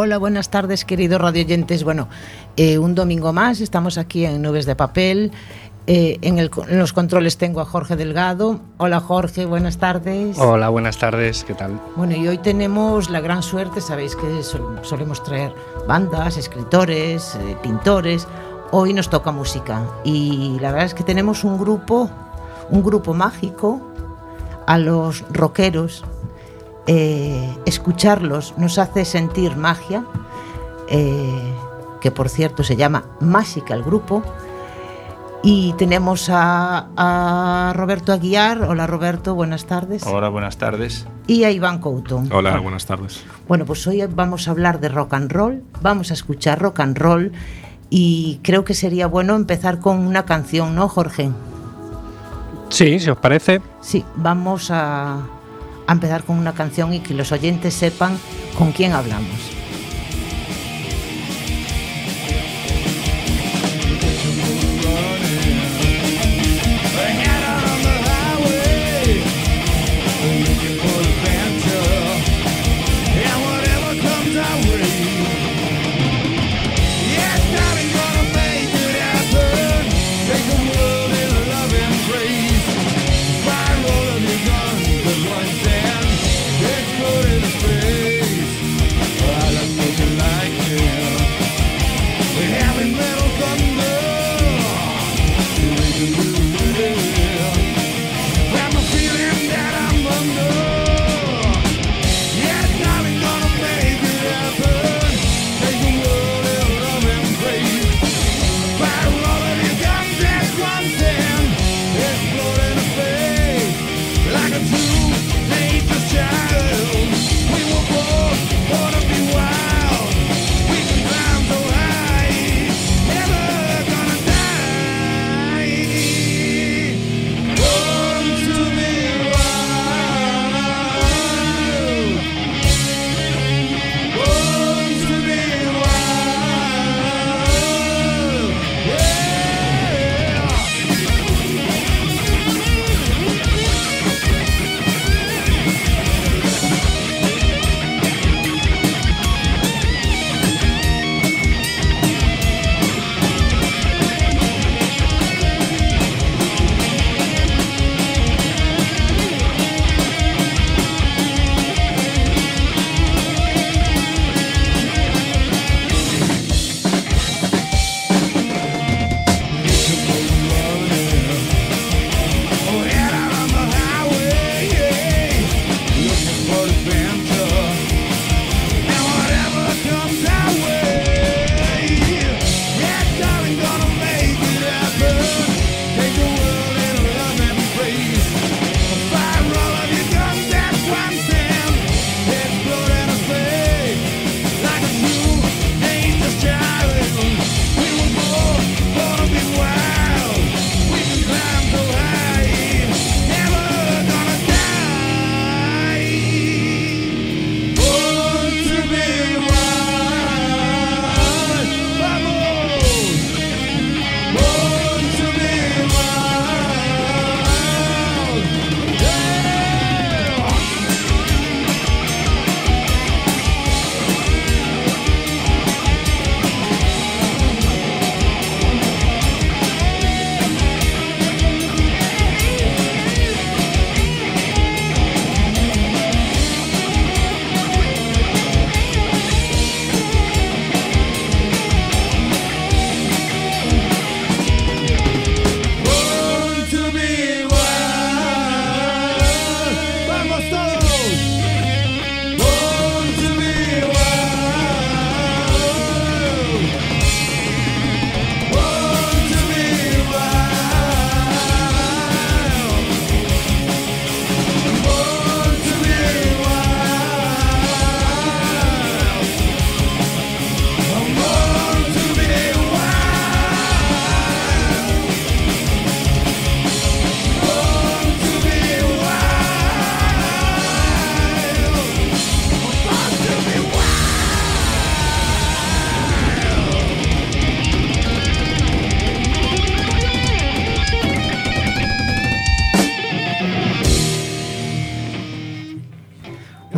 Hola, buenas tardes, queridos radioyentes. Bueno, eh, un domingo más, estamos aquí en Nubes de Papel. Eh, en, el, en, los controles tengo a Jorge Delgado. Hola Jorge, buenas tardes. Hola, buenas tardes, ¿qué tal? Bueno, y hoy tenemos la gran suerte, sabéis que sol, solemos traer bandas, escritores, eh, pintores. Hoy nos toca música y la verdad es que tenemos un grupo, un grupo mágico a los rockeros. Eh, escucharlos nos hace sentir magia, eh, que por cierto se llama Mágica el grupo. Y tenemos a, a, Roberto Aguiar. Hola Roberto, buenas tardes. Hola, buenas tardes. Y a Iván Couto. Hola, Hola, buenas tardes. Bueno, pues hoy vamos a hablar de rock and roll, vamos a escuchar rock and roll y creo que sería bueno empezar con una canción, ¿no, Jorge? Sí, si os parece. Sí, vamos a, a empezar con una canción y que los oyentes sepan con quién hablamos.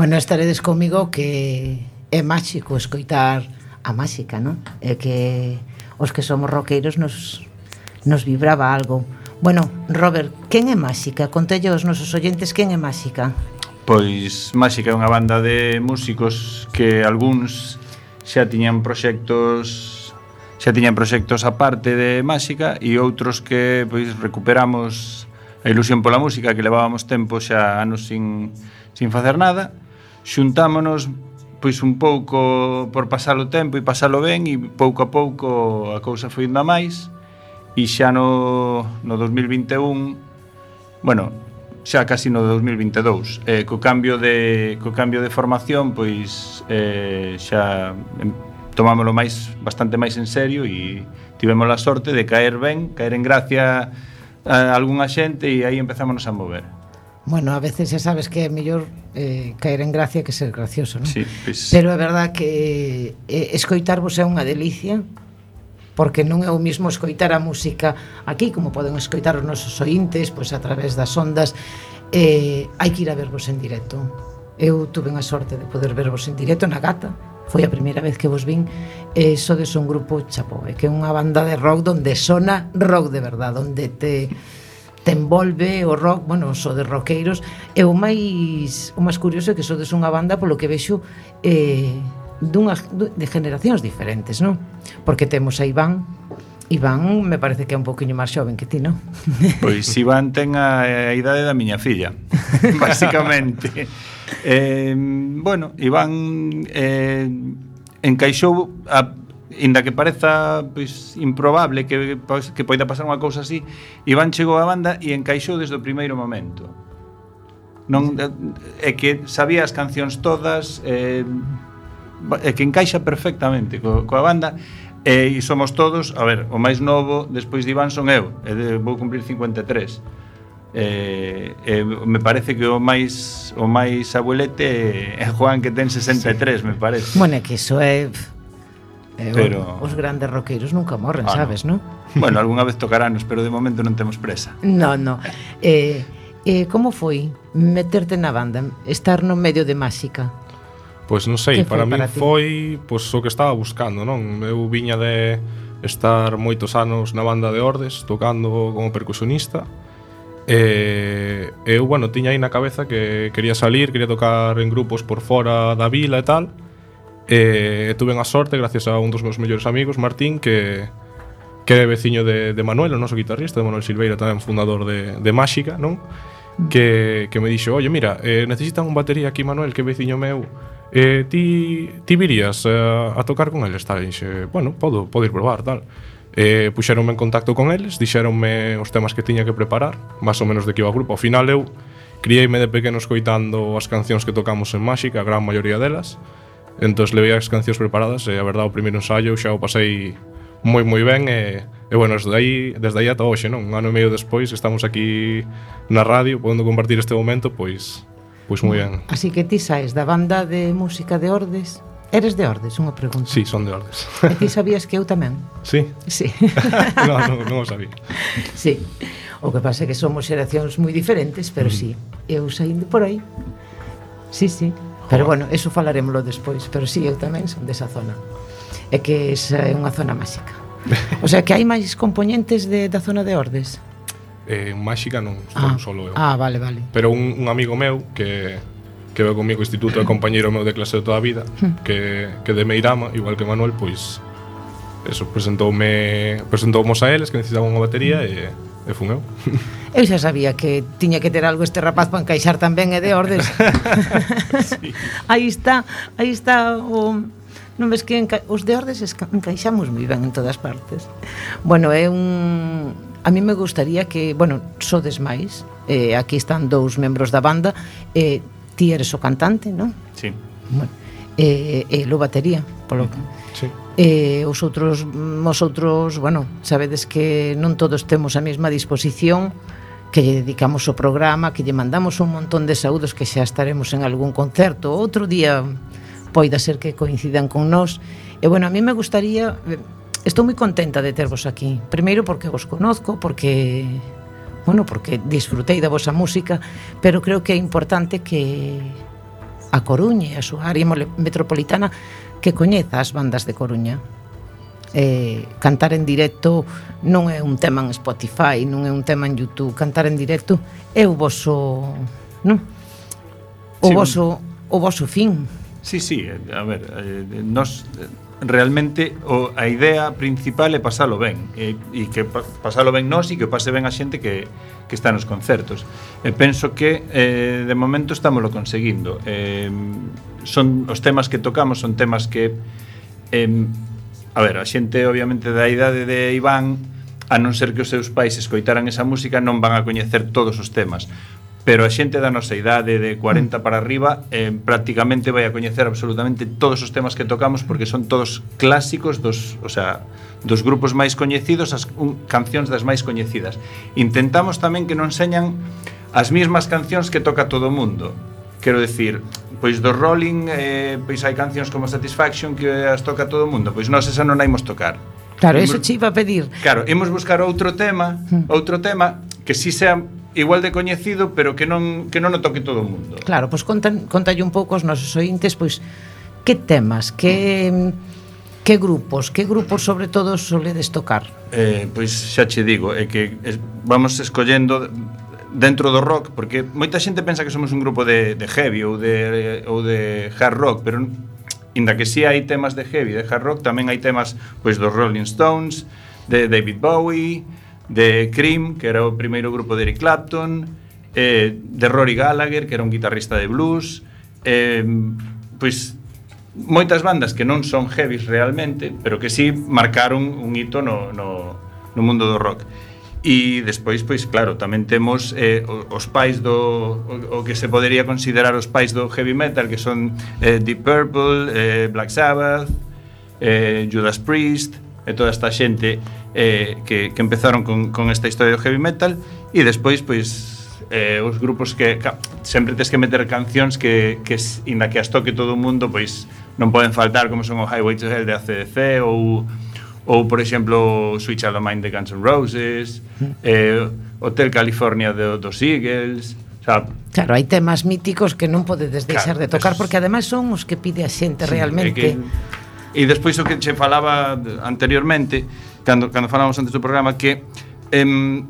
Bueno, estaredes comigo que é máxico escoitar a máxica, non? É que os que somos roqueiros nos, nos vibraba algo. Bueno, Robert, quen é Máxica? Contelle aos nosos oyentes quen é Máxica? Pois Máxica é unha banda de músicos que algúns xa tiñan proxectos xa tiñan proxectos aparte de Máxica e outros que pois recuperamos a ilusión pola música que levábamos tempo xa anos sin, sin facer nada xuntámonos pois un pouco por pasar o tempo e pasalo ben e pouco a pouco a cousa foi indo máis e xa no, no 2021 bueno, xa casi no 2022 eh, co cambio de, co cambio de formación pois eh, xa tomámoslo máis bastante máis en serio e tivemos a sorte de caer ben caer en gracia a algunha xente e aí empezámonos a mover bueno, a veces xa sabes que é mellor eh, caer en gracia que ser gracioso, non? Sí, pues... Pero é verdad que eh, escoitarvos é unha delicia porque non é o mismo escoitar a música aquí como poden escoitar os nosos ointes pois a través das ondas. Eh, hai que ir a vervos en directo. Eu tuve unha sorte de poder vervos en directo na gata foi a primeira vez que vos vin. E eh, sodes un grupo chapó, eh, que é unha banda de rock donde sona rock de verdad, onde te te envolve o rock, bueno, so de roqueiros e o máis o máis curioso é que sodes unha banda polo que vexo eh, dunha, de generacións diferentes, non? Porque temos a Iván, Iván me parece que é un poquinho máis xoven que ti, non? Pois Iván ten a, a idade da miña filla, basicamente. eh, bueno, Iván eh, encaixou a inda que pareza pois, improbable que, pois, que poida pasar unha cousa así, Iván chegou á banda e encaixou desde o primeiro momento. Non, eh, é que sabía as cancións todas, eh, é que encaixa perfectamente co, coa banda, e, somos todos, a ver, o máis novo despois de Iván son eu, e de, vou cumprir 53 eh, eh, me parece que o máis o máis abuelete é Juan que ten 63, sí. me parece. Bueno, que iso é Eh, pero... Os grandes roqueiros nunca morren, ah, sabes, non? No? Bueno, algunha vez tocaranos, pero de momento non temos presa. No, no. Eh, eh, como foi meterte na banda, estar no medio de máxica? Pois non sei, para, mí foi pois, o que estaba buscando, non? Eu viña de estar moitos anos na banda de Ordes, tocando como percusionista, E eu, bueno, tiña aí na cabeza que quería salir, quería tocar en grupos por fora da vila e tal, E, tuve a sorte gracias a un dos meus mellores amigos, Martín, que que é veciño de, de Manuel, o noso guitarrista, de Manuel Silveira, tamén fundador de, de Máxica, non? Que, que me dixo, oye, mira, eh, necesitan un batería aquí, Manuel, que veciño meu, eh, ti, ti virías eh, a tocar con eles, tal? E dixe, bueno, podo, podo ir probar, tal. Eh, puxeronme en contacto con eles, dixeronme os temas que tiña que preparar, máis ou menos de que iba o grupo. Ao final eu criei-me de pequeno escoitando as cancións que tocamos en Máxica, a gran maioría delas, Entón levei as cancións preparadas e a verdade o primeiro ensaio xa o pasei moi moi ben e, e bueno, desde aí, desde aí ata hoxe, non? Un ano e meio despois estamos aquí na radio podendo compartir este momento, pois pois moi ben. Así que ti saes da banda de música de Ordes Eres de Ordes, unha pregunta. Sí, son de Ordes. E ti sabías que eu tamén? Sí. Sí. non, non, non o sabía. Sí. O que pasa é que somos xeracións moi diferentes, pero mm. sí, eu saindo por aí. Sí, sí. Pero bueno, eso falaremoslo despois, pero si sí, eu tamén son desa zona. É que esa é eh, unha zona máxica. O sea, que hai máis componentes de, da zona de Ordes. Eh, máxica non, ah, solo eu. Ah, vale, vale. Pero un, un amigo meu que que veo comigo instituto e compañeiro meu de clase de toda a vida, hmm. que, que de Meirama, igual que Manuel, pois eso, presentoume presentoumos a eles que necesitaban unha batería e, e fun eu. Eu xa sabía que tiña que ter algo este rapaz para encaixar tamén e de ordes. sí. aí está, aí está o non ves que enca... os de ordes esca... encaixamos moi ben en todas partes. Bueno, é un a mí me gustaría que, bueno, sodes máis. Eh, aquí están dous membros da banda, eh, ti eres o cantante, non? Sí. Bueno, eh, e lo batería, polo que... Sí. Eh, os outros, os outros, bueno, sabedes que non todos temos a mesma disposición, que lle dedicamos o programa, que lle mandamos un montón de saúdos que xa estaremos en algún concerto. Outro día poida ser que coincidan con nós. E bueno, a mí me gustaría eh, estou moi contenta de tervos aquí. Primeiro porque vos conozco, porque bueno, porque disfrutei da vosa música, pero creo que é importante que a Coruña e a súa área metropolitana que coñeza as bandas de Coruña eh, cantar en directo non é un tema en Spotify, non é un tema en YouTube, cantar en directo é o voso, non? O sí, voso o voso fin. Sí, sí, eh, a ver, eh, nos realmente o, a idea principal é pasalo ben e, e que pasalo ben nós e que pase ben a xente que, que está nos concertos e penso que eh, de momento estámoslo conseguindo eh, son os temas que tocamos son temas que eh, a ver, a xente obviamente da idade de Iván, a non ser que os seus pais escoitaran esa música, non van a coñecer todos os temas. Pero a xente da nosa idade de 40 mm. para arriba eh, prácticamente vai a coñecer absolutamente todos os temas que tocamos porque son todos clásicos dos, o sea, dos grupos máis coñecidos, as un, cancións das máis coñecidas. Intentamos tamén que non señan as mesmas cancións que toca todo o mundo Quero decir, pois do Rolling eh, pois hai cancións como Satisfaction que as toca todo o mundo, pois nós esa non a imos tocar. Claro, imos, eso che iba a pedir. Claro, imos buscar outro tema, hmm. outro tema que si sea igual de coñecido, pero que non que non o toque todo o mundo. Claro, pois contan contalle un pouco aos nosos ointes pois que temas, que que grupos, que grupos sobre todo soledes tocar? Eh, pois xa che digo, é que es, vamos escollendo dentro do rock, porque moita xente pensa que somos un grupo de, de heavy ou de, ou de hard rock, pero inda que si sí hai temas de heavy, de hard rock, tamén hai temas pois dos Rolling Stones, de David Bowie, de Cream, que era o primeiro grupo de Eric Clapton, eh, de Rory Gallagher, que era un guitarrista de blues, eh, pois moitas bandas que non son heavy realmente, pero que si sí marcaron un hito no, no, no mundo do rock. E despois, pois claro, tamén temos eh, os pais do o, o que se podería considerar os pais do heavy metal que son eh, Deep Purple, eh, Black Sabbath, eh, Judas Priest e toda esta xente eh, que, que empezaron con, con esta historia do heavy metal. E despois pois eh, os grupos que ca, sempre tes que meter cancións que, que inda que as toque todo o mundo pois non poden faltar como son o Highway to Hell de ACDC ou ou por exemplo Switch Out of Mind de Guns N' Roses mm. eh, Hotel California de, dos Eagles sabe? Claro, hai temas míticos que non podedes deixar claro, de tocar porque ademais son os que pide a xente sí, realmente. Que, e despois o que che falaba anteriormente, cando cando falamos antes do programa que em,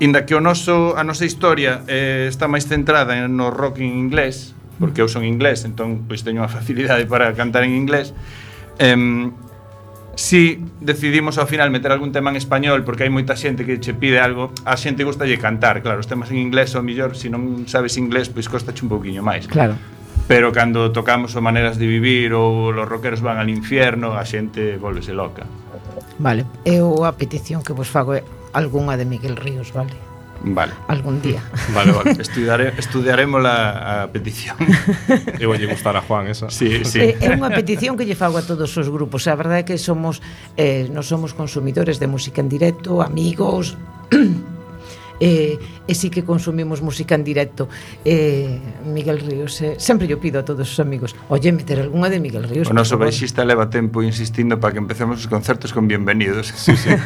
inda que o noso a nosa historia eh, está máis centrada no rock en inglés, porque eu son inglés, entón pois teño unha facilidade para cantar en inglés. Em, si decidimos ao final meter algún tema en español porque hai moita xente que che pide algo, a xente gustalle cantar, claro, os temas en inglés ou mellor, se si non sabes inglés, pois costache un pouquiño máis. Claro. Pero cando tocamos o Maneras de Vivir ou los rockeros van al infierno, a xente volvese loca. Vale, eu a petición que vos fago é algunha de Miguel Ríos, vale? Vale. Algún día. Vale, vale. Estudiare, estudiaremos la a petición. Eu lle gustar a Juan esa. Sí, sí. É, é unha petición que lle fago a todos os grupos. A verdade é que somos eh, non somos consumidores de música en directo, amigos, e, e sí que consumimos música en directo. E Miguel Ríos eh, sempre yo pido a todos os amigos oye, meter algunha de Miguel Ríos o noso baixista leva tempo insistindo para que empecemos os concertos con bienvenidos. Sí, sí.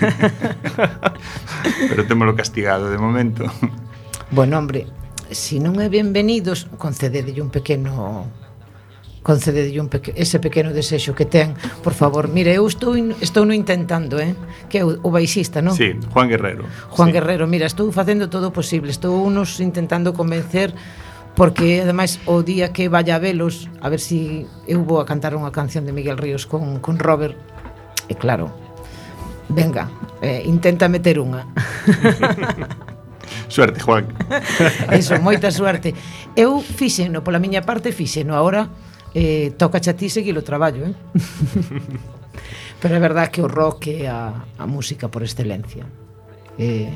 pero temolo castigado de momento. Bueno, hombre, se si non é bienvenidos concededelle un pequeno concedelle un peque, ese pequeno desexo que ten, por favor. Mire, eu estou in, estou no intentando, eh, que é o, o baixista, non? Sí, Juan Guerrero. Juan sí. Guerrero, mira, estou facendo todo o posible, estou unos intentando convencer porque ademais o día que vaya a velos, a ver si eu vou a cantar unha canción de Miguel Ríos con con Robert. E claro, venga, eh, intenta meter unha. suerte, Juan. Eso, moita suerte. Eu fixeno, pola miña parte fixeno, agora eh, toca a ti seguir o traballo, eh? Pero é verdad que o rock é a, a música por excelencia. Eh,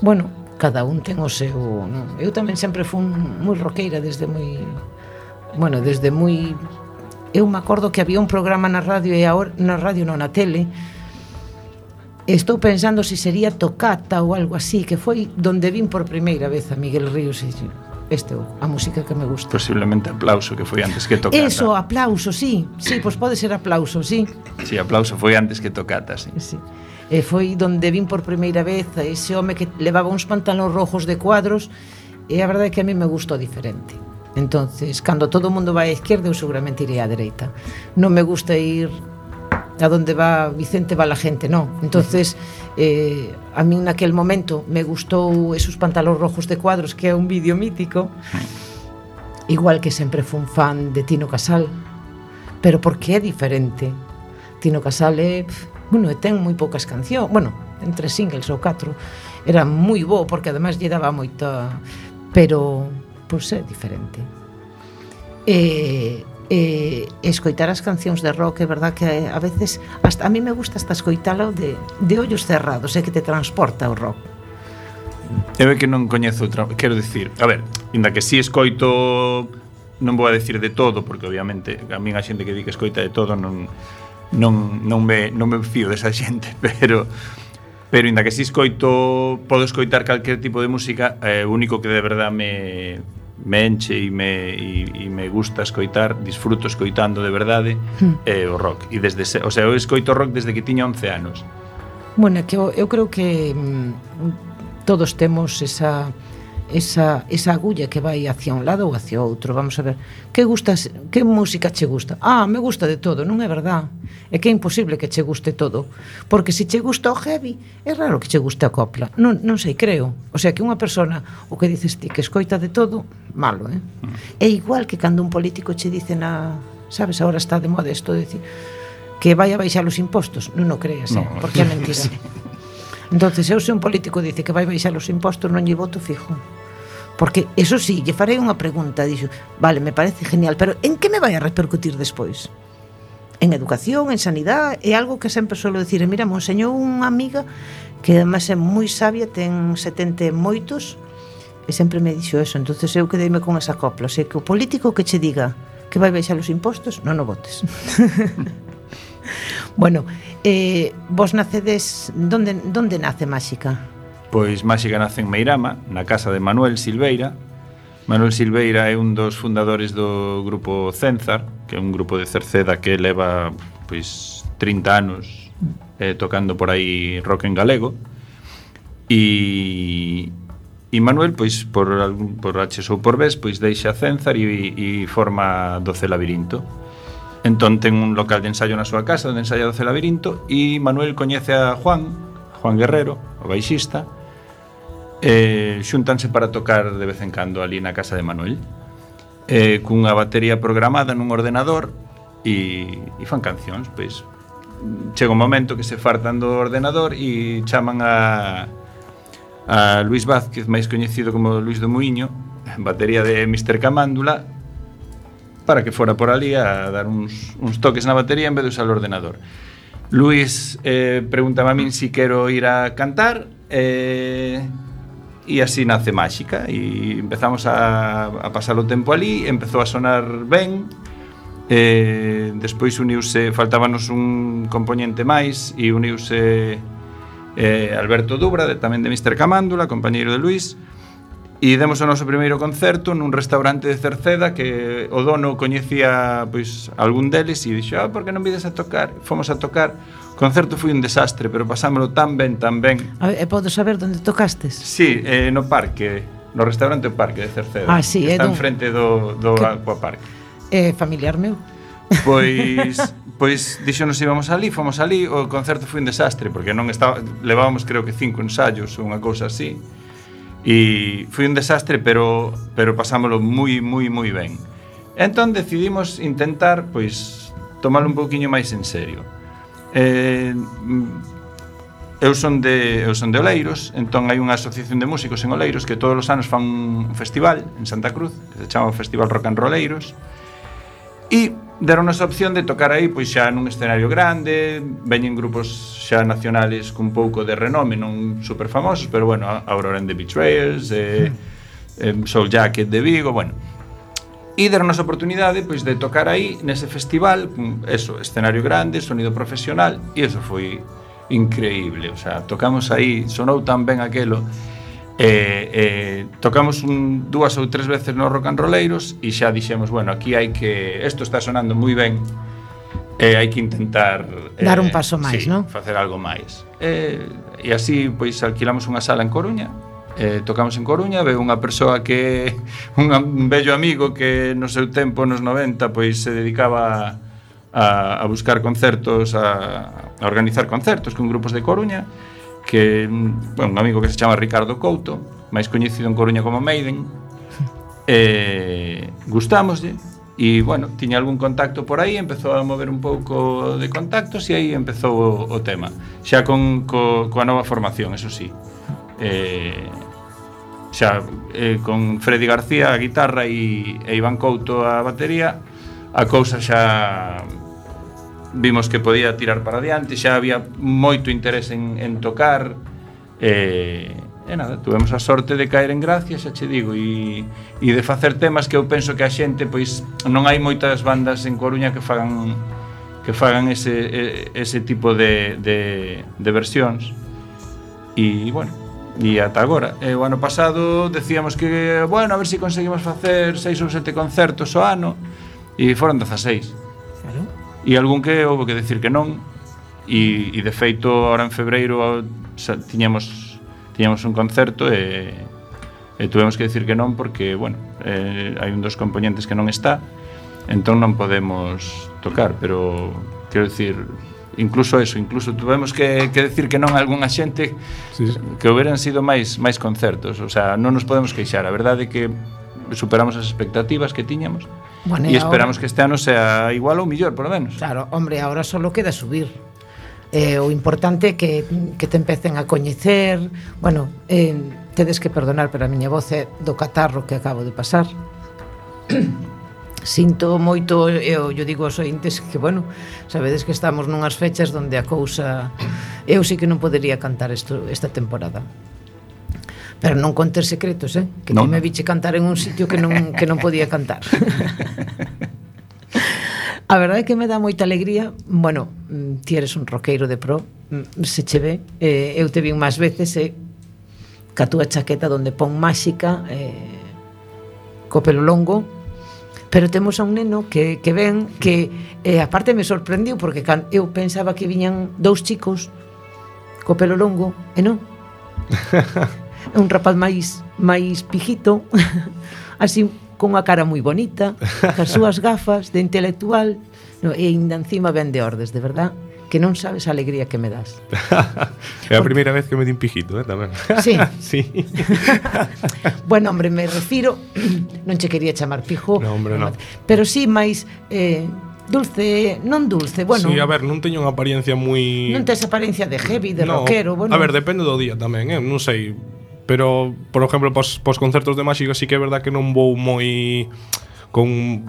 bueno, cada un ten o seu... Non? Eu tamén sempre fui moi roqueira desde moi... Bueno, desde moi... Eu me acordo que había un programa na radio e ahora, na radio non na tele Estou pensando se si sería tocata ou algo así Que foi donde vin por primeira vez a Miguel Ríos e este a música que me gusta. Posiblemente aplauso que foi antes que tocata. Eso, aplauso, sí. Sí, pois pode ser aplauso, sí. Sí, aplauso foi antes que tocata, sí. sí. E foi donde vin por primeira vez a ese home que levaba uns pantalóns rojos de cuadros e a verdade é que a mí me gustou diferente. Entonces, cando todo o mundo vai á esquerda, eu seguramente iré á dereita. Non me gusta ir a donde va Vicente va la gente, non. Entonces, eh, a min naquel momento me gustou esos pantalóns rojos de cuadros, que é un vídeo mítico, igual que sempre fun fan de Tino Casal, pero porque é diferente. Tino Casal é, bueno, ten moi poucas cancións, bueno, entre singles ou catro, era moi bo porque además lle daba moita, pero pois pues, é diferente. Eh, e, e escoitar as cancións de rock é verdad que a veces hasta, a mí me gusta hasta escoitalo de, de ollos cerrados é que te transporta o rock. Eu é que non coñezo outra, quero dicir, a ver, inda que si sí escoito non vou a decir de todo porque obviamente a min a xente que di que escoita de todo non non non me non me fío desa xente, pero pero inda que si sí escoito, podo escoitar calquer tipo de música, eh, o único que de verdad me me enche e me, e, e me gusta escoitar, disfruto escoitando de verdade mm. eh, o rock. E desde, o sea, eu escoito rock desde que tiña 11 anos. Bueno, que eu, eu creo que mm, todos temos esa esa, esa agulla que vai hacia un lado ou hacia outro. Vamos a ver, que gustas, que música che gusta? Ah, me gusta de todo, non é verdad? É que é imposible que che guste todo, porque se che gusta o heavy, é raro que che guste a copla. Non, non sei, creo. O sea, que unha persona, o que dices ti, que escoita de todo, malo, eh? Mm. É igual que cando un político che dice na... Sabes, agora está de moda isto de decir que vai a baixar os impostos. Non o creas, eh? no, eh? porque é mentira. Sí. entonces eu se un político dice que vai baixar os impostos non lle voto fijo. Porque eso sí, lle farei unha pregunta dixo, vale, me parece genial pero en que me vai a repercutir despois? en educación, en sanidade é algo que sempre suelo dicir e mira, me enseñou unha amiga que además é moi sabia, ten 70 moitos e sempre me dixo eso entonces eu quedeime con esa copla o sea, que o político que che diga que vai baixar os impostos non o votes. bueno, eh, vos nacedes, donde, donde nace Máxica? Pois Máxica nace en Meirama, na casa de Manuel Silveira. Manuel Silveira é un dos fundadores do grupo Cenzar, que é un grupo de Cerceda que leva pois 30 anos eh, tocando por aí rock en galego. E, e Manuel, pois, por, por H ou por Bs, pois deixa Cenzar e, e forma Doce Labirinto Entón ten un local de ensaio na súa casa onde ensaya Doce Labirinto e Manuel coñece a Juan, Juan Guerrero, o baixista, e xuntanse para tocar de vez en cando ali na casa de Manuel eh, cunha batería programada nun ordenador e, e fan cancións, pois chega un momento que se fartan do ordenador e chaman a a Luis Vázquez, máis coñecido como Luis do Muiño, batería de Mr. Camándula, para que fora por ali a dar uns, uns toques na batería en vez de usar o ordenador. Luis eh, preguntaba a min si quero ir a cantar eh, e así nace Máxica e empezamos a, a pasar o tempo ali empezou a sonar ben eh, despois uniuse faltábanos un componente máis e uniuse eh, Alberto Dubra de, tamén de Mr. Camándula compañeiro de Luis e E demos o noso primeiro concerto nun restaurante de Cerceda que o dono coñecía pois algún deles e dixo, "Ah, por que non vides a tocar?" Fomos a tocar. O concerto foi un desastre, pero pasámolo tan ben, tan ben. A ver, e podo saber onde tocastes? Sí, eh, no parque, no restaurante do parque de Cerceda. Ah, sí, que eh, está eh, frente do, do que... Aquapark. Eh, familiar meu. Pois pois dixonos íbamos ali, fomos ali, o concerto foi un desastre porque non estaba levábamos creo que cinco ensaios ou unha cousa así E foi un desastre, pero, pero pasámoslo moi, moi, moi ben. Entón decidimos intentar, pois, tomalo un pouquiño máis en serio. Eh, mm, eu son de eu son de Oleiros, entón hai unha asociación de músicos en Oleiros que todos os anos fan un festival en Santa Cruz, que se chama Festival Rock and Rolleiros. E deron a opción de tocar aí pois xa nun escenario grande, veñen grupos xa nacionales cun pouco de renome, non super famosos, pero bueno, Aurora and the Betrayers, eh, hmm. eh, Soul Jacket de Vigo, bueno. E deron a oportunidade pois de tocar aí nese festival, eso, escenario grande, sonido profesional, e eso foi increíble, o sea, tocamos aí, sonou tan ben aquelo Eh, eh, tocamos un, dúas ou tres veces nos rock and rolleiros e xa dixemos, bueno, aquí hai que isto está sonando moi ben e eh, hai que intentar dar un eh, paso máis, sí, non? facer algo máis eh, e así pois alquilamos unha sala en Coruña eh, tocamos en Coruña, veo unha persoa que un bello amigo que no seu tempo nos 90 pois se dedicaba a, a buscar concertos a, a organizar concertos con grupos de Coruña que bueno, un amigo que se chama Ricardo Couto, máis coñecido en Coruña como Maiden, eh, gustámoslle e, bueno, tiña algún contacto por aí, empezou a mover un pouco de contactos e aí empezou o, o tema. Xa con, co, coa nova formación, eso sí. Eh, xa eh, con Freddy García a guitarra e, e Iván Couto a batería, a cousa xa vimos que podía tirar para diante, xa había moito interés en, en tocar e, e nada, tuvemos a sorte de caer en gracia, xa che digo, e, e de facer temas que eu penso que a xente, pois non hai moitas bandas en Coruña que fagan que fagan ese, ese tipo de, de, de versións. E bueno e ata agora. E, o ano pasado decíamos que bueno, a ver se si conseguimos facer seis ou sete concertos o ano e foron 16 claro. E algún que houve que decir que non, e, e de feito, ahora en febreiro tiñamos, tiñamos un concerto e, e tuvemos que decir que non porque, bueno, eh, hai un dos componentes que non está, entón non podemos tocar, pero quero dicir, incluso eso, incluso tuvemos que, que decir que non a algunha xente sí, sí. que houberan sido máis máis concertos, o sea, non nos podemos queixar, a verdade é que superamos as expectativas que tiñamos, Bueno, e esperamos ahora... que este ano sea igual ou millor, polo menos. Claro, hombre, agora só queda subir. Eh, o importante é que, que te empecen a coñecer Bueno, eh, tedes que perdonar Pero a miña voz é do catarro que acabo de pasar Sinto moito, eu, eu digo aos ointes que, bueno, sabedes que estamos nunhas fechas donde a cousa... Eu sí que non podería cantar isto, esta temporada Pero non contes secretos, eh? Que non. ti me viche cantar en un sitio que non, que non podía cantar. a verdade é que me dá moita alegría Bueno, ti eres un roqueiro de pro Se che ve eh, Eu te vi máis veces eh, Ca túa chaqueta donde pon máxica eh, Co pelo longo Pero temos a un neno que, que ven Que eh, aparte me sorprendiu Porque can, eu pensaba que viñan dous chicos Co pelo longo E non É un rapaz máis máis pijito, así con unha cara moi bonita, as súas gafas de intelectual, no, e ainda encima vende ordes, de verdad que non sabes a alegría que me das. é a primeira vez que me din pijito, eh, tamén. Sí. sí. bueno, hombre, me refiro, non che quería chamar pijo. No, hombre, no. Pero sí, máis eh, dulce, non dulce, bueno. Sí, a ver, non teño unha apariencia moi Non tes apariencia de heavy, de no, rockero, bueno. A ver, depende do día tamén, eh, non sei. Pero, por exemplo, pos, pos concertos de Máxica sí que é verdad que non vou moi con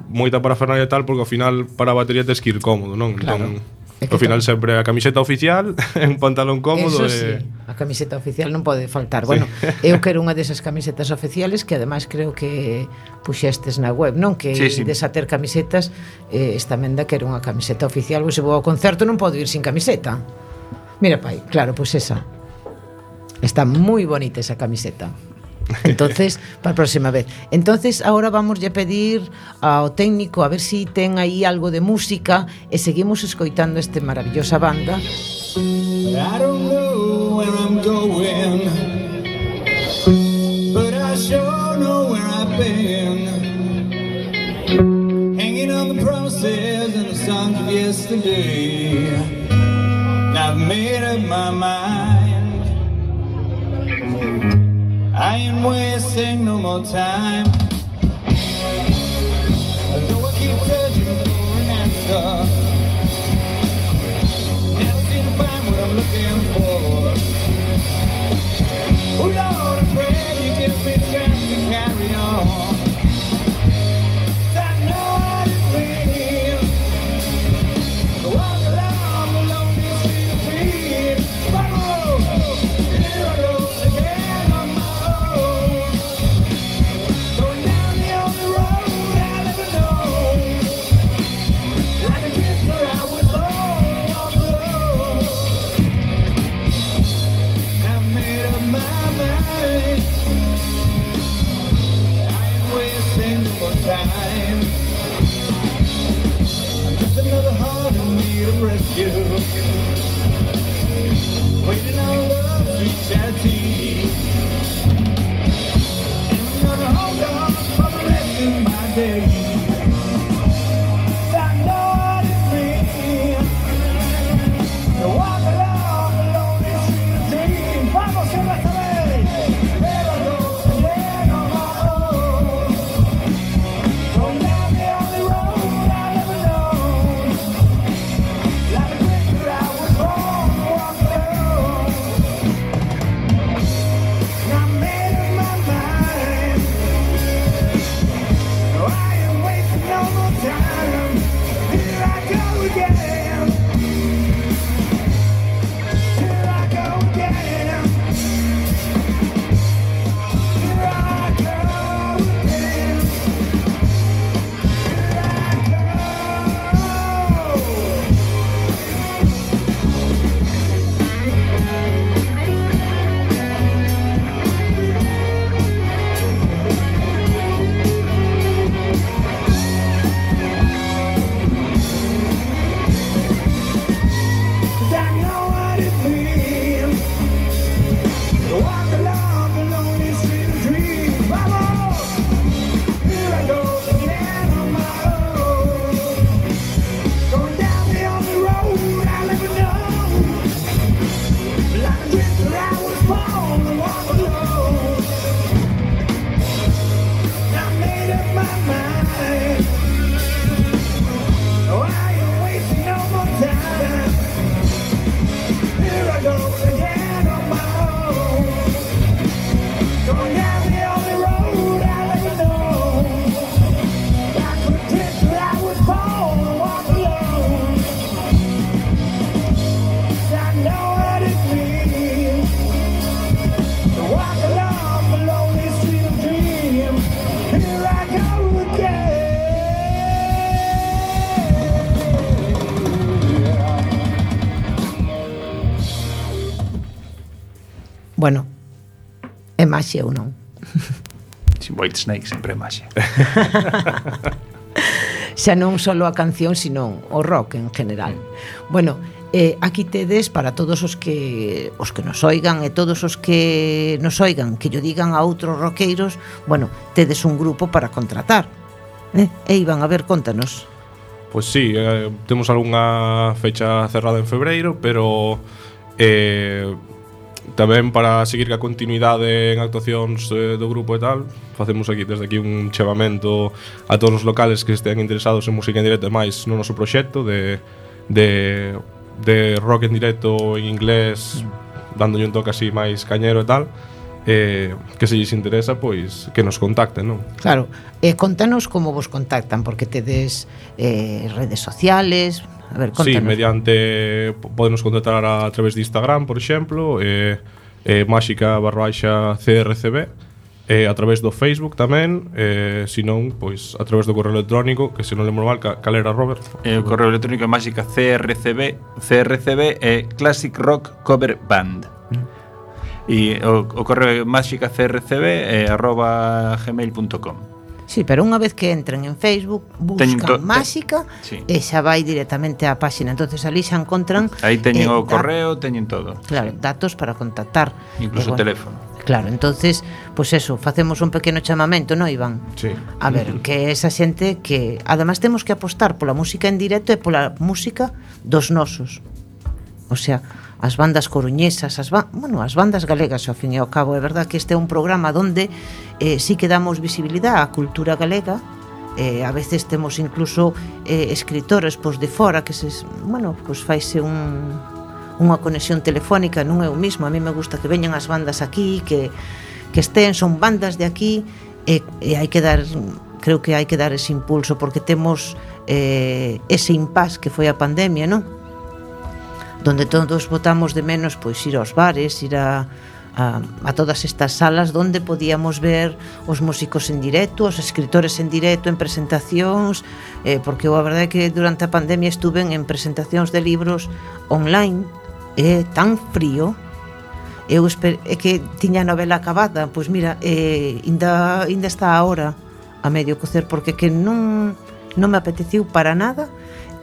moita parafernalia e tal, porque ao final para a batería tes que ir cómodo, non? Claro. Entón, ao final sempre a camiseta oficial un pantalón cómodo Eso sí, a camiseta oficial non pode faltar sí. bueno, eu quero unha desas camisetas oficiales que ademais creo que puxestes na web non que sí, sí. desater camisetas eh, esta menda quero unha camiseta oficial vos se vou ao concerto non podo ir sin camiseta mira pai, claro, pois pues esa Está muy bonita esa camiseta. Entonces, para a próxima vez. Entonces, ahora vamos a pedir ao técnico a ver si ten aí algo de música e seguimos escoitando este maravillosa banda. I don't know where I'm going But I sure know where I've been Hanging on the promises and the songs of yesterday I've made up my mind I ain't wasting no more time. Though I keep searching for an answer, never seem to find what I'm looking for. Oh Lord, maxia ou non? Si White Snake sempre é maxia. xa non só a canción, sino o rock en general. Mm. Bueno, eh, aquí tedes para todos os que os que nos oigan e todos os que nos oigan que yo digan a outros roqueiros, bueno, tedes un grupo para contratar. Eh? E iban a ver, contanos. Pois pues sí, eh, temos algunha fecha cerrada en febreiro, pero eh, tamén para seguir ca continuidade en actuacións eh, do grupo e tal, facemos aquí desde aquí un chamamento a todos os locales que estean interesados en música en directo e máis no noso proxecto de, de, de rock en directo en inglés, dándolle un toque así máis cañero e tal, eh, que se lles interesa, pois que nos contacten, non? Claro, eh, contanos como vos contactan, porque tedes eh, redes sociales, A ver, contanos. Sí, mediante podemos contactar a, a través de Instagram, por exemplo, eh, eh, máxica barbaixa CRCB, eh, a través do Facebook tamén, eh, senón pois a través do correo electrónico, que se non lembro mal, cal era Robert? Eh, o correo electrónico é máxica CRCB, CRCB é Classic Rock Cover Band. Mm. E o, o correo máxica CRCB é eh, arroba gmail.com. Sí, pero unha vez que entren en Facebook, buscan to... máxica sí. e xa vai directamente á páxina. Entonces ali xa encontran Aí teñen eh, o correo, teñen todo. Claro, sí. datos para contactar. Incluso bueno, teléfono. Claro, entonces, pois pues eso, facemos un pequeno chamamento, non, Iván? Sí. A ver, que esa xente que además temos que apostar pola música en directo e pola música dos nosos. O sea, as bandas coruñesas, as, ba bueno, as bandas galegas, ao fin e ao cabo. É verdad que este é un programa donde eh, sí que damos visibilidade á cultura galega, eh, a veces temos incluso eh, escritores pois, de fora que se, bueno, pois faise un, unha conexión telefónica, non é o mismo, a mí me gusta que veñan as bandas aquí, que, que estén, son bandas de aquí, e, e hai que dar creo que hai que dar ese impulso porque temos eh, ese impas que foi a pandemia, non? donde todos votamos de menos pois ir aos bares, ir a, a, a todas estas salas donde podíamos ver os músicos en directo, os escritores en directo, en presentacións, eh, porque a verdade é que durante a pandemia estuve en presentacións de libros online, é eh, tan frío, eu esper, é que tiña a novela acabada, pois mira, eh, ainda, ainda está ahora a medio cocer, porque que non, non me apeteciu para nada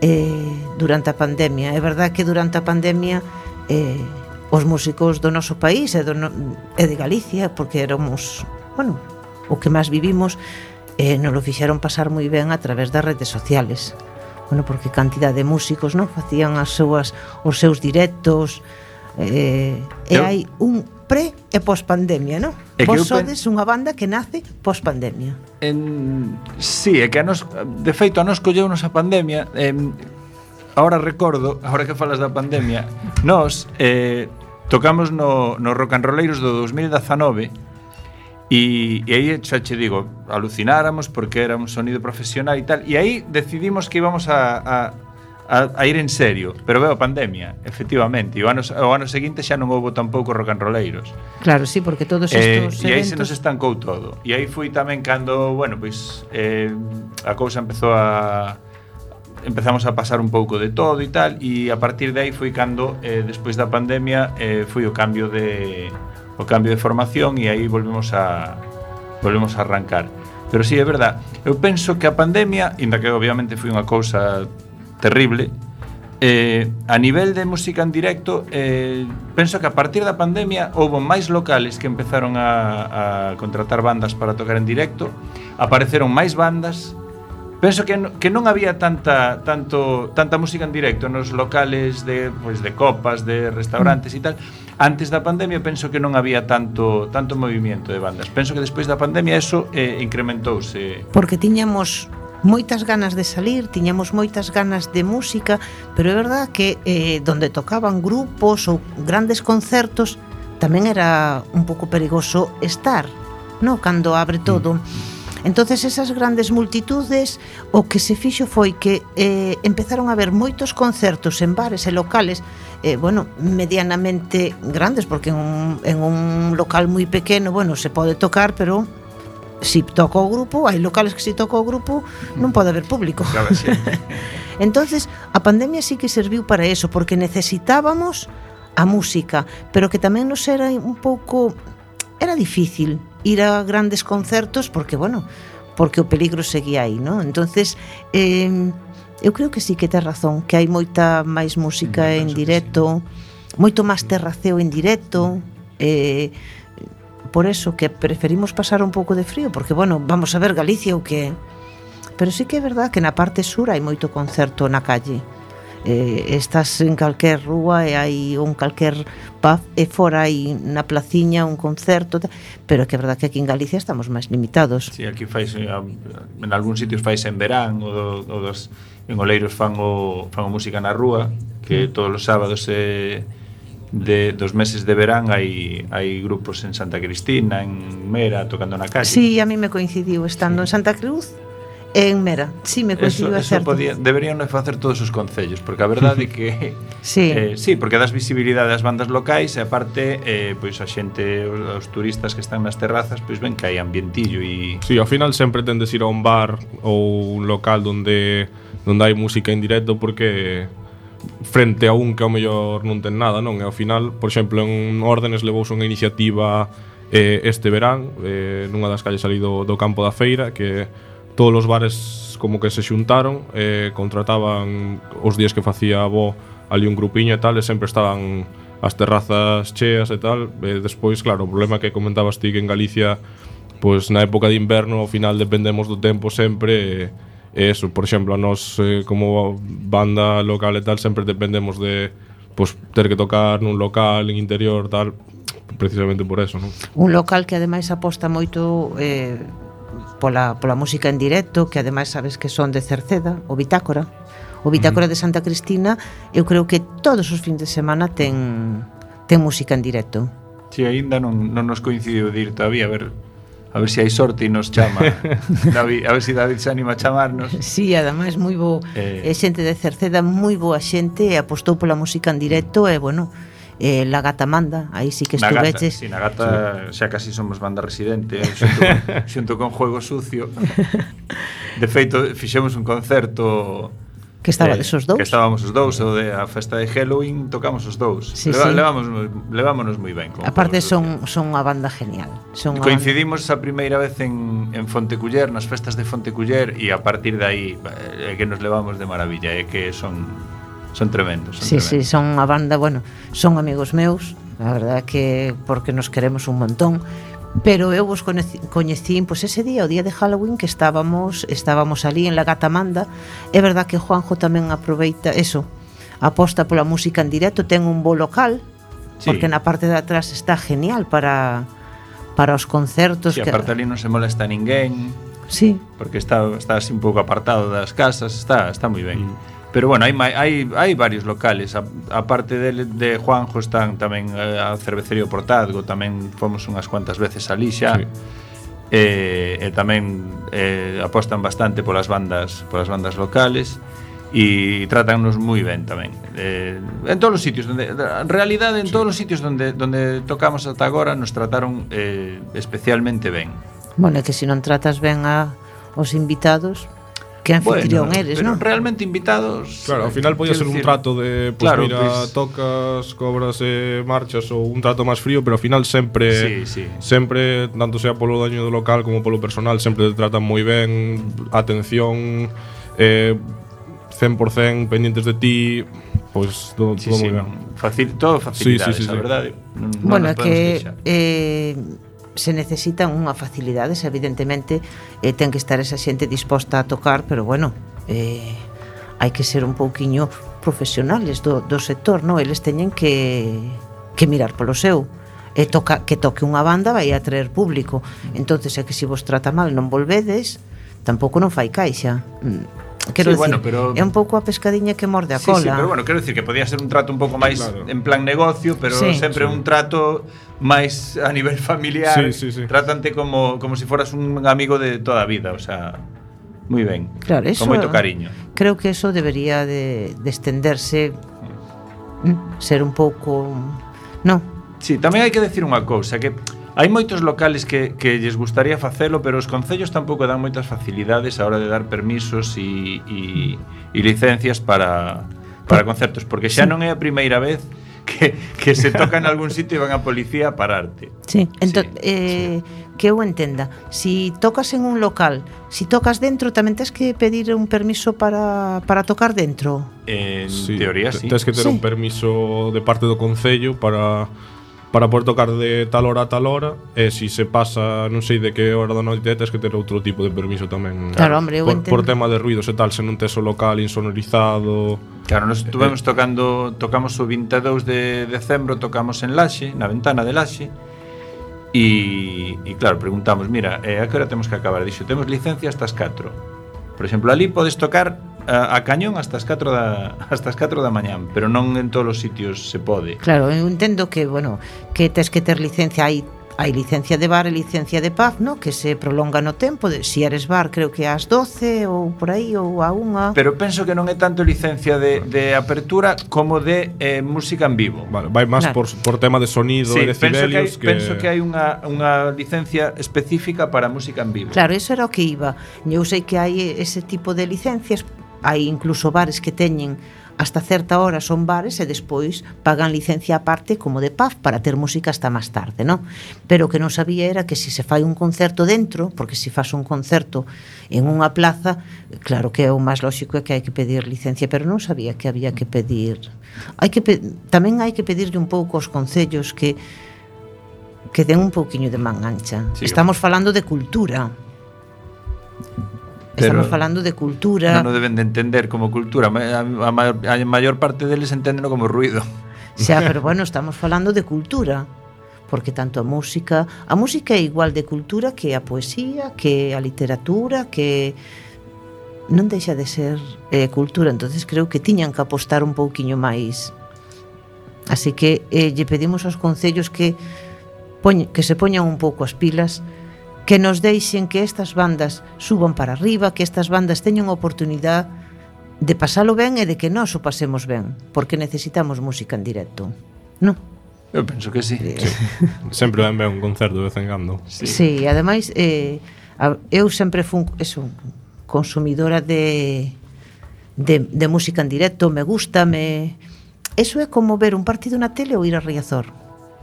eh, durante a pandemia. É verdad que durante a pandemia eh, os músicos do noso país e, do no, e de Galicia, porque éramos, bueno, o que máis vivimos, eh, nos lo fixeron pasar moi ben a través das redes sociales. Bueno, porque cantidad de músicos non facían as súas os seus directos eh, e hai un pre e pos pandemia, non? É Vos sodes pen... unha banda que nace pos pandemia. En... Sí, é que a nos, de feito a nos colleunos a pandemia em... Ahora recordo, ahora que falas da pandemia Nos eh, tocamos no, no Rock and Rolleiros do 2019 E, e aí xa che digo, alucináramos porque éramos sonido profesional e tal E aí decidimos que íbamos a, a a, a ir en serio, pero veo a pandemia, efectivamente, e o ano, o ano seguinte xa non houbo tampouco rock and rolleiros. Claro, sí, porque todos eh, estos eh, eventos... E aí se nos estancou todo. E aí foi tamén cando, bueno, pois eh, a cousa empezou a empezamos a pasar un pouco de todo e tal e a partir de aí foi cando eh, despois da pandemia eh, foi o cambio de o cambio de formación e aí volvemos a volvemos a arrancar pero sí, é verdad eu penso que a pandemia inda que obviamente foi unha cousa terrible. Eh, a nivel de música en directo, eh, penso que a partir da pandemia houve máis locales que empezaron a, a contratar bandas para tocar en directo, apareceron máis bandas, penso que, que non había tanta tanto tanta música en directo nos locales de pois pues, de copas, de restaurantes mm. e tal. Antes da pandemia penso que non había tanto tanto movimento de bandas. Penso que despois da pandemia eso eh, incrementouse. Porque tiñamos moitas ganas de salir, tiñamos moitas ganas de música, pero é verdad que eh, donde tocaban grupos ou grandes concertos tamén era un pouco perigoso estar, no cando abre mm. todo. Entonces esas grandes multitudes o que se fixo foi que eh, empezaron a haber moitos concertos en bares e locales eh, bueno, medianamente grandes porque en un, en un local moi pequeno bueno, se pode tocar pero si toca o grupo, hai locales que si toca o grupo non pode haber público. Claro, sí. Entonces, a pandemia sí que serviu para eso, porque necesitábamos a música, pero que tamén nos era un pouco era difícil ir a grandes concertos porque bueno, porque o peligro seguía aí, ¿no? Entonces, eh, eu creo que sí que tes razón, que hai moita máis música mm, en directo, sí. moito máis terraceo en directo, eh por eso que preferimos pasar un pouco de frío, porque, bueno, vamos a ver Galicia o que... Pero sí que é verdad que na parte sur hai moito concerto na calle. Eh, estás en calquer rúa e hai un calquer paz e fora hai na placiña un concerto pero é que é verdad que aquí en Galicia estamos máis limitados. Si, sí, aquí fais eh, en algúns sitios fais en verán ou, ou dos, en Oleiros fan o, fan o música na rúa que todos os sábados se eh, de, dos meses de verán hai, hai grupos en Santa Cristina, en Mera, tocando na calle. Sí, a mí me coincidiu estando sí. en Santa Cruz e en Mera. Sí, me coincidiu eso, eso. Podía, deberían facer todos os concellos, porque a verdade é que sí. Eh, sí, porque das visibilidade ás bandas locais e aparte eh, pois a xente, os turistas que están nas terrazas, pois ven que hai ambientillo e Si, sí, ao final sempre tendes ir a un bar ou un local onde onde hai música en directo porque frente a un que ao mellor non ten nada, non? E ao final, por exemplo, en Órdenes levouse unha iniciativa eh, este verán, eh, nunha das calles ali do, do campo da feira, que todos os bares como que se xuntaron, eh, contrataban os días que facía a bo ali un grupiño e tal, e sempre estaban as terrazas cheas e tal. E despois, claro, o problema que comentabas ti que en Galicia, pois na época de inverno, ao final dependemos do tempo sempre, e, E eso, por exemplo, a nos eh, como banda local e tal sempre dependemos de pues, ter que tocar nun local, en interior, tal, precisamente por eso, non? Un local que ademais aposta moito eh, pola, pola música en directo, que ademais sabes que son de Cerceda, o Bitácora. O Bitácora uh -huh. de Santa Cristina, eu creo que todos os fins de semana ten ten música en directo. Si, sí, aínda non, non nos coincidiu dir todavía, a ver, A ver se si hai sorte e nos chama David, A ver se si David se anima a chamarnos Si, sí, ademais moi bo eh... Xente de Cerceda, moi boa xente Apostou pola música en directo e, bueno eh, La Gata Manda, aí sí que estuveches. Si, na Gata sí. xa casi somos banda residente, eh, xunto, xunto con Juego Sucio. De feito, fixemos un concerto Que estaba eh, esos dous. Que estábamos os dous, o de a festa de Halloween tocamos os dous. Sí, Leva, sí. Levámonos, levámonos moi ben. Aparte son, son unha banda genial. Son Coincidimos banda... a primeira vez en, en Fonteculler, nas festas de Fonteculler, e a partir de aí eh, é eh, que nos levamos de maravilla, é eh, que son son tremendos. Son sí, tremendos. sí, son a banda, bueno, son amigos meus, a verdad que porque nos queremos un montón, pero eu vos coñecín pois ese día, o día de Halloween que estábamos estábamos ali en la Gatamanda. É verdad que Juanjo tamén aproveita eso, aposta pola música en directo, ten un bo local, sí. porque na parte de atrás está genial para para os concertos sí, que aparte ali non se molesta ninguén. Sí. Porque está está así un pouco apartado das casas, está está moi ben. Mm. Pero bueno, hai hai hai varios locales, parte de, de Juanjo están tamén eh, a Cervecería Portazgo, tamén fomos unhas cuantas veces ali xa. Sí. E, eh, e tamén eh, apostan bastante polas bandas, polas bandas locales e tratannos moi ben tamén. Eh, en todos os sitios donde en realidade en sí. todos os sitios donde donde tocamos ata agora nos trataron eh, especialmente ben. Bueno, é que se non tratas ben a os invitados, que anfitrión bueno, eres, non? Realmente invitados... Claro, ao final podía ser un trato de, pues, claro, mira, pues... tocas, cobras e eh, marchas ou un trato máis frío, pero ao final sempre, sí, sí. sempre, tanto sea polo daño do local como polo personal, sempre te tratan moi ben, atención, eh, 100% pendientes de ti, pois pues, todo, sí, todo sí. moi ben. Facil, todo facilidades, sí, sí, sí, a verdade. Non bueno, é que... Eh, se necesitan unha facilidades, evidentemente eh, ten que estar esa xente disposta a tocar, pero bueno, eh, hai que ser un pouquiño profesionales do, do sector, no? Eles teñen que, que mirar polo seu. E toca, que toque unha banda vai a traer público. Entonces é que se vos trata mal non volvedes tampouco non fai caixa. Mm. Quero sí, decir, bueno, pero... é un pouco a pescadiña que morde a sí, cola. Sí, pero bueno, quero decir que podía ser un trato un pouco máis claro. en plan negocio, pero sí. sempre sí. un trato máis a nivel familiar. Sí, sí, sí. Trátante como como se si foras un amigo de toda a vida, o sea, moi ben. Claro, eso, con moito cariño. Creo que eso debería de, de estenderse mm. ser un pouco mm, No. Sí, tamén hai que decir unha cousa que Hai moitos locales que, que lles gustaría facelo, pero os concellos tampouco dan moitas facilidades a hora de dar permisos e, e, e licencias para, para concertos, porque xa non é a primeira vez que, que se toca en algún sitio e van a policía a pararte. Sí, entón, sí, eh, sí. que eu entenda, si tocas en un local, si tocas dentro, tamén tens que pedir un permiso para, para tocar dentro? En sí, teoría, sí. Tens que ter sí. un permiso de parte do Concello para para poder tocar de tal hora a tal hora e se si se pasa non sei de que hora da noite tes que ter outro tipo de permiso tamén. Claro, hombre, por, por tema de ruidos e tal se non tes o local insonorizado. Claro, nos estuvemos eh, eh, tocando tocamos o 22 de decembro tocamos en Laxe, na ventana de Laxe e, e claro, preguntamos mira, eh, a que hora temos que acabar? dixo, temos licencia hasta as 4 por exemplo, ali podes tocar a, a cañón hasta as 4 da hasta as 4 da mañán, pero non en todos os sitios se pode. Claro, eu entendo que, bueno, que tes que ter licencia aí hai licencia de bar e licencia de pub, no? que se prolonga no tempo, de, si eres bar creo que ás 12 ou por aí ou a unha. Pero penso que non é tanto licencia de, de apertura como de eh, música en vivo. Vale, vai máis claro. por, por tema de sonido sí, e decibelios penso que, hai, que... penso que hai unha, unha licencia específica para música en vivo. Claro, eso era o que iba. Eu sei que hai ese tipo de licencias hai incluso bares que teñen hasta certa hora son bares e despois pagan licencia aparte como de paz para ter música hasta máis tarde, non? Pero o que non sabía era que se se fai un concerto dentro, porque se faz un concerto en unha plaza, claro que é o máis lóxico é que hai que pedir licencia, pero non sabía que había que pedir. Hai que pe tamén hai que pedirlle un pouco aos concellos que que den un pouquiño de man ancha. Sí, Estamos falando de cultura Pero Estamos falando de cultura. Non o deben de entender como cultura. A, a, a maior parte deles enténdeno como ruido. Xa, pero bueno, estamos falando de cultura porque tanto a música, a música é igual de cultura que a poesía, que a literatura, que non deixa de ser eh, cultura, entonces creo que tiñan que apostar un pouquiño máis. Así que eh, lle pedimos aos concellos que poñ, que se poñan un pouco as pilas que nos deixen que estas bandas suban para arriba, que estas bandas teñan oportunidade de pasalo ben e de que nós o pasemos ben, porque necesitamos música en directo. Non? Eu penso que sí. Eh... sí. sempre ben ben un concerto de vez en cando. Sí, sí ademais, eh, eu sempre fun eso, consumidora de, de, de música en directo, me gusta, me... Eso é como ver un partido na tele ou ir a Riazor.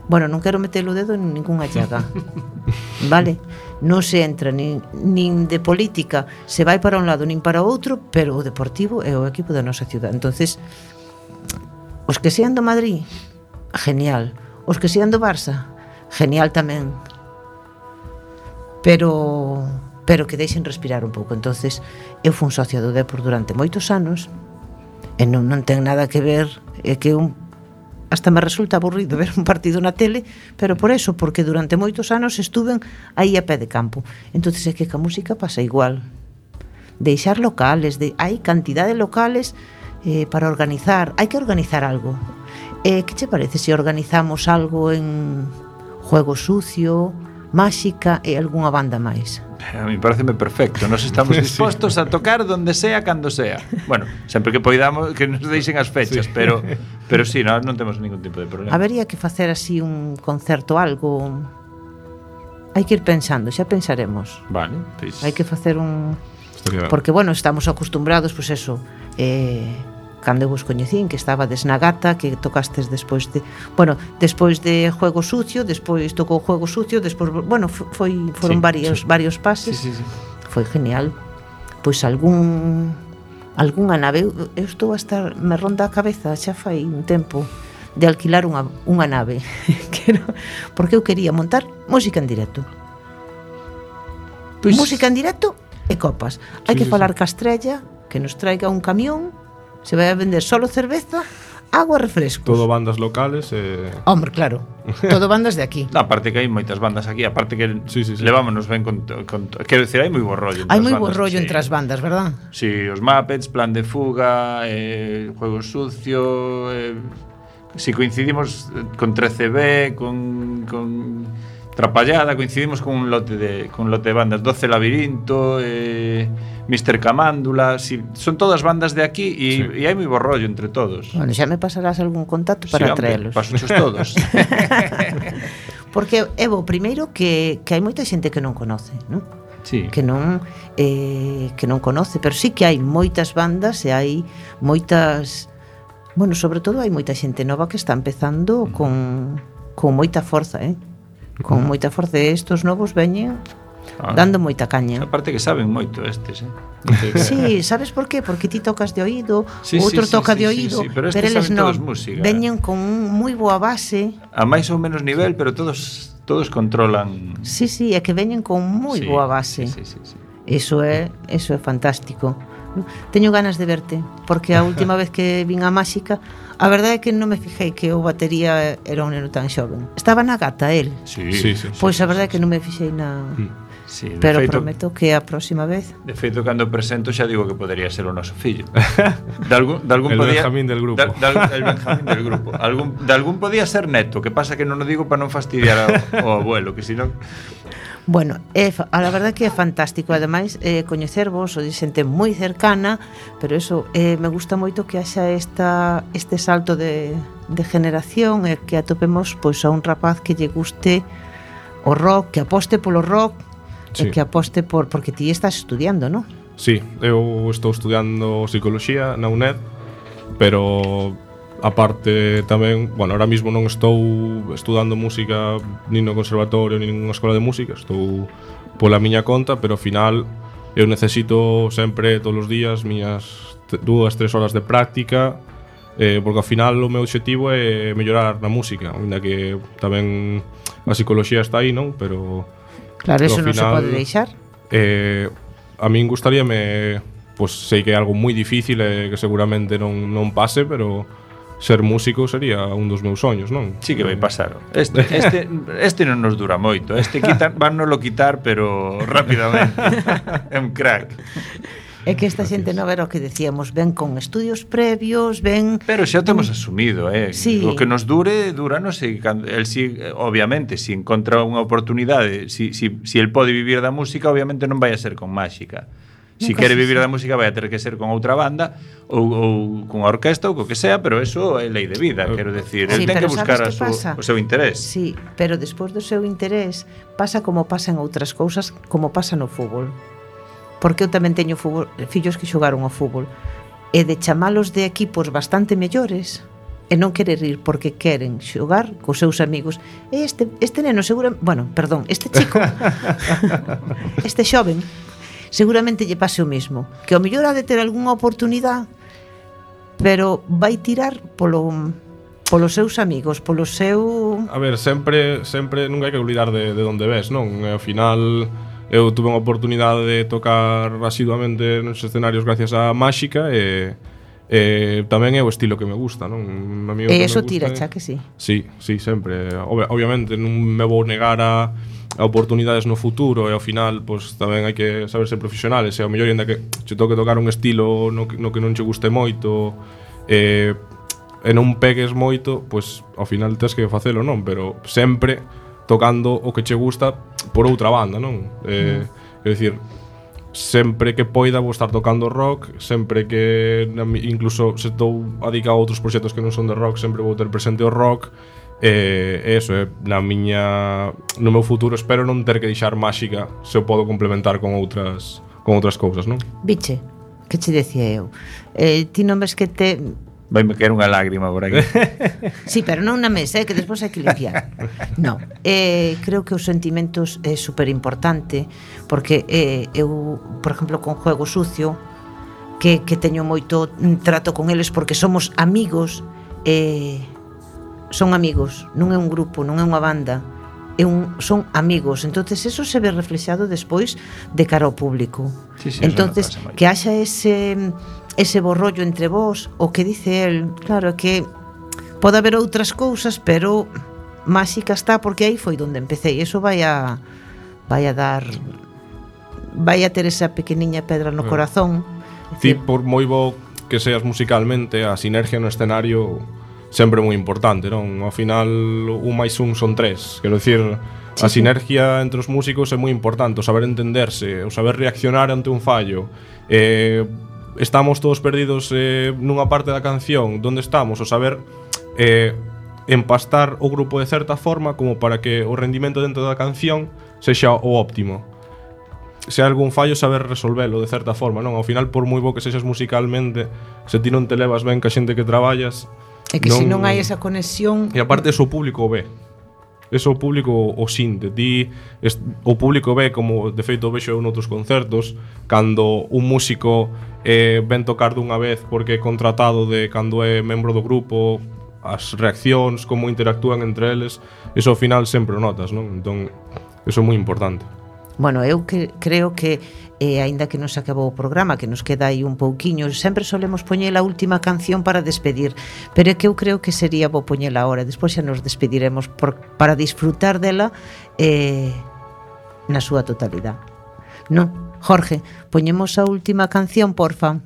Bueno, non quero meter o dedo en ningunha llaga. vale? non se entra nin, nin de política, se vai para un lado nin para outro, pero o Deportivo é o equipo da nosa ciudad. entonces os que sean do Madrid, genial. Os que sean do Barça, genial tamén. Pero pero que deixen respirar un pouco. Entonces, eu fui un socio do Depor durante moitos anos e non, non ten nada que ver é que un hasta me resulta aburrido ver un partido na tele, pero por eso, porque durante moitos anos estuven aí a pé de campo. entonces é que ca música pasa igual. Deixar locales, de, hai cantidad de locales eh, para organizar, hai que organizar algo. Eh, que che parece se organizamos algo en juego sucio, máxica e algunha banda máis? A mí pareceme perfecto. Nos estamos dispostos sí. a tocar donde sea, cando sea. Bueno, sempre que poidamos que nos deixen as fechas, sí. pero pero sí, no, non temos ningún tipo de problema. Habería que facer así un concerto algo. Hai que ir pensando, xa pensaremos. Vale, pois. Pues... Hai que facer un Porque bueno, estamos acostumbrados, pois pues eso, eh cando vos coñecín, que estaba desnagata, que tocastes despois de, bueno, despois de Juego Sucio, despois tocou Juego Sucio, despois, bueno, foi foron sí, varios sí. varios pases. Sí, sí, sí. Foi genial. Pois algún algunha nave, eu, eu estou a estar me ronda a cabeza, xa fai un tempo de alquilar unha, unha nave Quero, porque eu quería montar música en directo pois... música en directo e copas hai sí, que falar sí. castrella que nos traiga un camión Se vai a vender solo cerveza agua refrescos. Todo bandas locales e... Eh... Hombre, claro. Todo bandas de aquí. Na parte que hai moitas bandas aquí, aparte que sí, sí, sí. levámonos ben con, con quero decir, hai moi bo rollo. Hai moi bo rollo sí. entre as bandas, verdad? Si, sí, os Muppets, Plan de Fuga, eh, Juego Sucio, eh, si coincidimos eh, con 13B, con, con trapallada, coincidimos con un lote de, con un lote de bandas, 12 Labirinto, eh, Mr. Camándula, si, son todas bandas de aquí y, sí. y hai moi borrollo entre todos. Bueno, xa me pasarás algún contacto para sí, traelos. Paso todos. Porque, Evo, primeiro que, que hai moita xente que non conoce, non? Sí. que non eh, que non conoce, pero sí que hai moitas bandas e hai moitas bueno, sobre todo hai moita xente nova que está empezando mm. con, con moita forza, eh? con ah. moita forza e estos novos veñen Ah, dando moita caña. Aparte que saben moito estes, eh. sí, sabes por qué? Porque ti tocas de oído, sí, outro sí, toca sí, de oído, sí, sí, pero, pero eles non. Veñen con un moi boa base. A máis ou menos nivel, pero todos todos controlan. Sí, sí, é que veñen con moi sí, boa base. Sí, sí, sí, sí. Eso é, eso é fantástico. No? Teño ganas de verte, porque a última vez que vin a Máxica, a verdade é que non me fixei que o batería era un neno tan xoven. Estaba na gata el. Sí, sí, sí, pois a verdade é que non me fixei na... Mm. Sí, Pero feito, prometo que a próxima vez De feito, cando presento xa digo que podería ser o noso fillo de algún, de algún El podía, Benjamín del grupo de, de, El Benjamín del grupo algún, De algún podía ser neto Que pasa que non o digo para non fastidiar ao, ao abuelo Que senón Bueno, é, a la verdad que é fantástico Ademais, eh, coñecervos, o xente moi cercana Pero eso, eh, me gusta moito que haxa esta, este salto de, de generación E eh, que atopemos pois, a un rapaz que lle guste o rock Que aposte polo rock sí. E que aposte por... Porque ti estás estudiando, non? Sí, eu estou estudiando psicología na UNED Pero Aparte tamén, bueno, ahora mismo non estou estudando música nin no conservatorio, nin nunha escola de música, estou pola miña conta, pero ao final eu necesito sempre todos os días miñas dúas, tres horas de práctica, eh, porque ao final o meu objetivo é mellorar na música, ainda que tamén a psicología está aí, non? Pero Claro, eso non se pode deixar. Eh, a min gustaríame, pois pues, sei que é algo moi difícil e eh, que seguramente non non pase, pero ser músico sería un dos meus soños, non? Sí que vai pasar. Este, este, este non nos dura moito. Este quitan, van nolo quitar, pero rapidamente. é un crack. É que esta xente nova era o que decíamos, ven con estudios previos, ven... Pero xa temos asumido, eh? Sí. O que nos dure, dura, non sei, el si, obviamente, se si encontra unha oportunidade, se si, si, si el pode vivir da música, obviamente non vai a ser con máxica Si quere vivir da música vai a ter que ser con outra banda ou, ou con orquesta ou co que sea, pero eso é lei de vida, quero decir, sí, el ten que buscar a su, o seu interés. Sí, pero despois do seu interés pasa como pasan outras cousas, como pasa no fútbol. Porque eu tamén teño fútbol, fillos que xogaron ao fútbol e de chamalos de equipos bastante mellores e non querer ir porque queren xogar cos seus amigos. Este este neno segura, bueno, perdón, este chico este xoven seguramente lle pase o mesmo, que o mellor ha de ter algunha oportunidade, pero vai tirar polo polos seus amigos, polo seu A ver, sempre sempre nunca hai que olvidar de de onde ves, non? E ao final eu tuve unha oportunidade de tocar asiduamente nos escenarios gracias á máxica e Eh, tamén é o estilo que me gusta, non? A mí e iso tira, xa que sí. Sí, sí, sempre. Ob obviamente non me vou negar a a oportunidades no futuro e ao final pois tamén hai que saberse profesionales. E ao mellor ainda que che toque tocar un estilo no que, no que non che guste moito e, e non pegues moito pois ao final tens que facelo non? Pero sempre tocando o que che gusta por outra banda non? Eh, mm. é dicir sempre que poida vou estar tocando rock, sempre que incluso se estou adicado a outros proxectos que non son de rock, sempre vou ter presente o rock E, eso é na miña no meu futuro espero non ter que deixar máxica se o podo complementar con outras con outras cousas, non? Biche, que che decía eu? Eh, ti non ves que te Vai me caer unha lágrima por aquí. sí, pero non na mesa, eh, que despois hai que limpiar. No, eh, creo que os sentimentos é super importante porque eh, eu, por exemplo, con Juego Sucio, que, que teño moito trato con eles porque somos amigos, eh, son amigos, non é un grupo, non é unha banda, é un, son amigos. entonces eso se ve reflexado despois de cara ao público. Sí, sí, entonces que haxa ese ese borrollo entre vós, o que dice el, claro que pode haber outras cousas, pero máxica está porque aí foi onde empecé e eso vai a vai a dar vai a ter esa pequeniña pedra no mm. corazón. Ti por moi bo que seas musicalmente, a sinergia no escenario sempre moi importante, non? Ao final, un máis un son tres. Quero dicir, sí, a sinergia entre os músicos é moi importante, o saber entenderse, o saber reaccionar ante un fallo. Eh, estamos todos perdidos eh, nunha parte da canción, onde estamos, o saber eh, empastar o grupo de certa forma como para que o rendimento dentro da canción sexa o óptimo se hai algún fallo saber resolvelo de certa forma, non? Ao final por moi bo que sexas musicalmente, se ti non te levas ben ca xente que traballas, É que non... se non hai esa conexión... E aparte eso o público o ve. Eso o público o sinte. Ti, es, o público ve, como de feito vexo eu noutros concertos, cando un músico eh, ven tocar dunha vez porque é contratado de cando é membro do grupo, as reaccións, como interactúan entre eles, eso ao final sempre o notas, non? Entón, eso é moi importante. Bueno, eu que, creo que eh, aínda que nos acabou o programa, que nos queda aí un pouquiño, sempre solemos poñer a última canción para despedir, pero é que eu creo que sería bo poñela agora, despois xa nos despediremos por, para disfrutar dela eh, na súa totalidade. Non, Jorge, poñemos a última canción, porfa.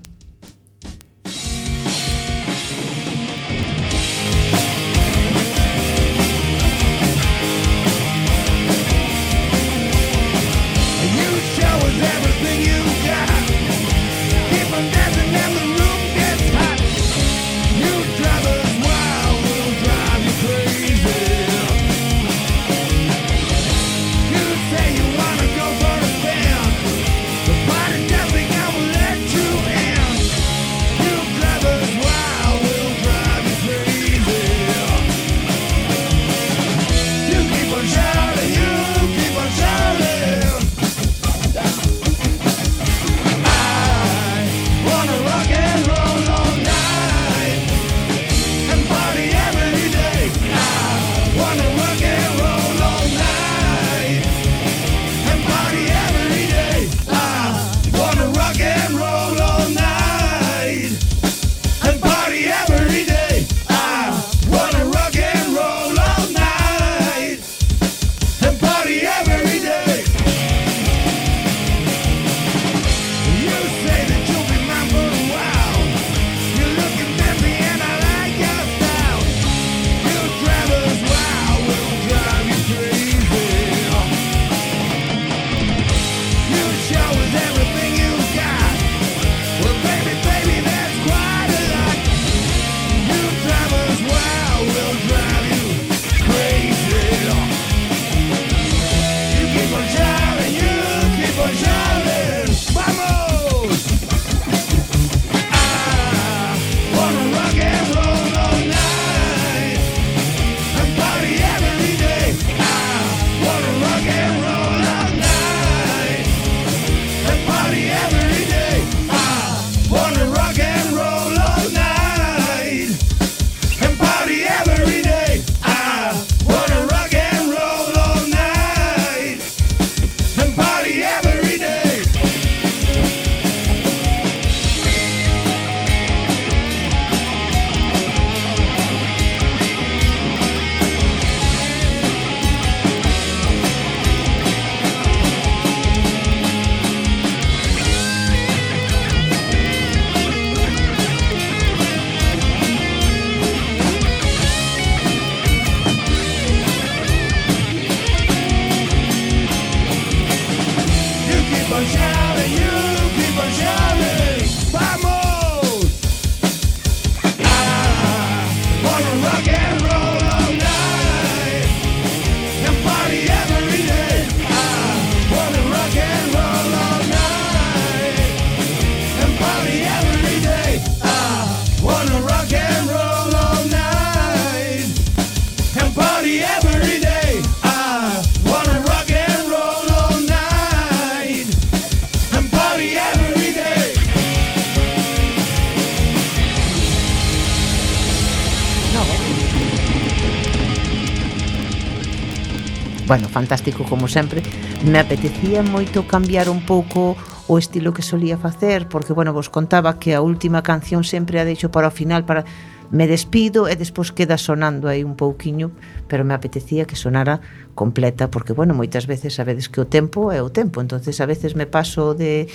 fantástico como sempre. Me apetecía moito cambiar un pouco o estilo que solía facer, porque, bueno, vos contaba que a última canción sempre a deixo para o final, para me despido e despois queda sonando aí un pouquiño, pero me apetecía que sonara completa, porque, bueno, moitas veces sabedes que o tempo é o tempo, entonces a veces me paso de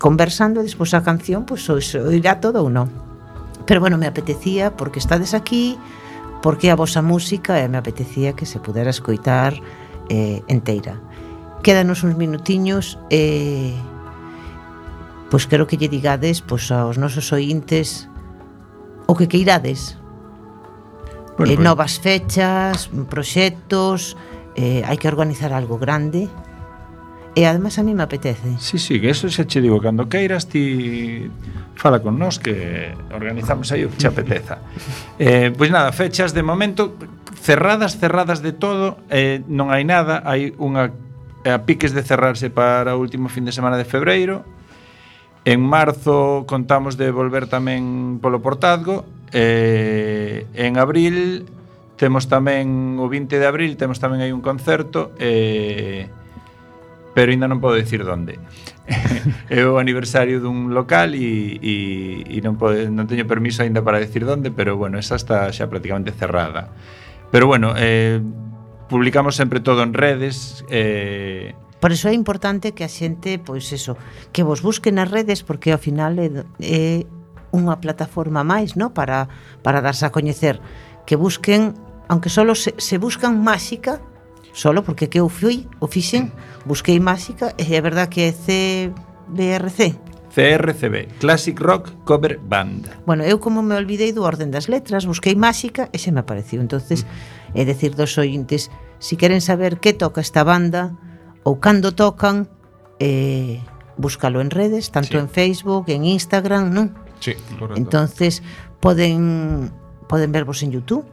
conversando e despois a canción, pois, pues, irá todo ou non. Pero, bueno, me apetecía porque estades aquí, porque a vosa música e me apetecía que se pudera escoitar eh, enteira. Quédanos uns minutiños e eh, pois quero que lle digades pois aos nosos ointes o que queirades. Bueno, eh, pues... novas fechas, proxectos, eh, hai que organizar algo grande. E además a mí me apetece. Sí, sí, que eso xa che digo, cando queiras ti fala con nós que organizamos aí o que che apeteza. Eh, pois nada, fechas de momento cerradas, cerradas de todo, eh, non hai nada, hai unha a piques de cerrarse para o último fin de semana de febreiro. En marzo contamos de volver tamén polo Portazgo. Eh, en abril temos tamén o 20 de abril temos tamén aí un concerto eh, pero ainda non podo dicir onde. é o aniversario dun local e, e, e non, pode, non teño permiso aínda para decir onde, pero bueno, esa está xa prácticamente cerrada. Pero bueno, eh, publicamos sempre todo en redes, eh, Por iso é importante que a xente, pois eso, que vos busquen nas redes porque ao final é, é unha plataforma máis, no, para para darse a coñecer, que busquen, aunque solo se, se buscan máxica, solo porque que eu fui, o fixen, busquei máxica e é verdad que é CBRC CRCB, Classic Rock Cover Band. Bueno, eu como me olvidei do orden das letras, busquei máxica e se me apareciu. Entonces, mm. é decir dos ointes, si queren saber que toca esta banda ou cando tocan, eh, búscalo en redes, tanto sí. en Facebook, en Instagram, non? Sí, correcto. Entonces, poden poden vervos en YouTube,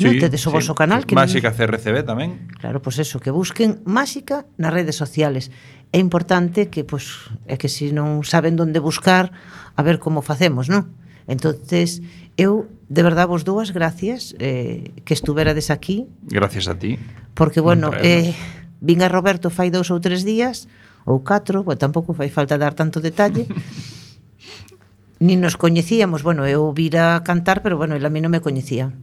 Sí, non tedes o vosso sí, canal que Máxica. CRCB tamén Claro, pois pues eso, que busquen Máxica nas redes sociales é importante que pois é que se non saben onde buscar, a ver como facemos, non? Entonces, eu de verdad vos dou as gracias eh, que estuverades aquí. Gracias a ti. Porque bueno, eh, vin a Roberto fai dous ou tres días ou catro, bueno, tampouco fai falta dar tanto detalle. Ni nos coñecíamos, bueno, eu vira cantar, pero bueno, ele a mí non me coñecía.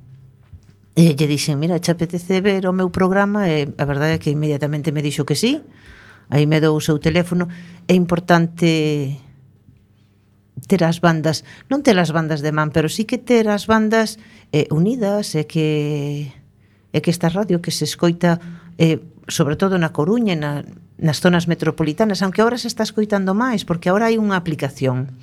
E lle dixen, mira, xa apetece ver o meu programa, e a verdade é que inmediatamente me dixo que sí, aí me dou o seu teléfono, é importante ter as bandas, non ter as bandas de man, pero sí que ter as bandas eh, unidas e que e que esta radio que se escoita eh, sobre todo na Coruña e na, nas zonas metropolitanas, aunque ahora se está escoitando máis, porque ahora hai unha aplicación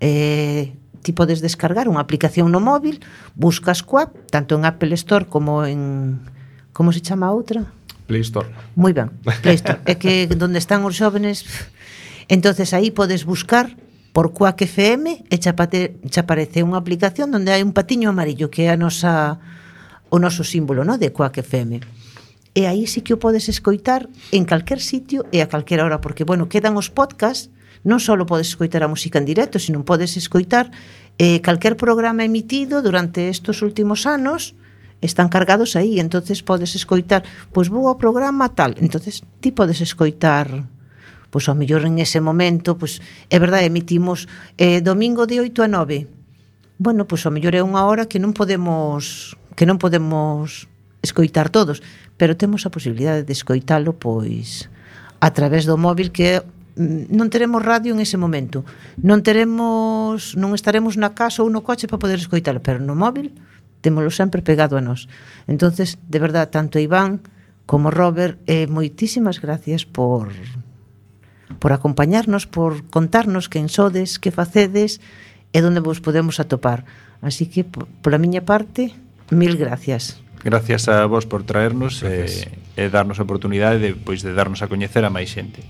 eh, ti podes descargar unha aplicación no móvil, buscas coa, tanto en Apple Store como en como se chama a outra? Play Store. Moi ben, Play Store. é que onde están os xóvenes, entonces aí podes buscar por Quack FM e xa aparece unha aplicación onde hai un patiño amarillo que é a nosa o noso símbolo, no, de Quack FM. E aí sí que o podes escoitar en calquer sitio e a calquera hora, porque, bueno, quedan os podcasts, non só podes escoitar a música en directo, sino podes escoitar eh, calquer programa emitido durante estes últimos anos, están cargados aí, entonces podes escoitar, pois vou ao programa tal, entonces ti podes escoitar pois ao mellor en ese momento, pois é verdade, emitimos eh, domingo de 8 a 9. Bueno, pois ao mellor é unha hora que non podemos que non podemos escoitar todos, pero temos a posibilidade de escoitalo pois a través do móvil que mm, non teremos radio en ese momento. Non teremos, non estaremos na casa ou no coche para poder escoitalo, pero no móvil témolo sempre pegado a nós. Entonces, de verdad, tanto Iván como Robert, eh, moitísimas gracias por por acompañarnos, por contarnos quen sodes, que facedes e onde vos podemos atopar. Así que, pola miña parte, mil gracias. Gracias a vos por traernos eh, e, e darnos a oportunidade de, pois, de darnos a coñecer a máis xente.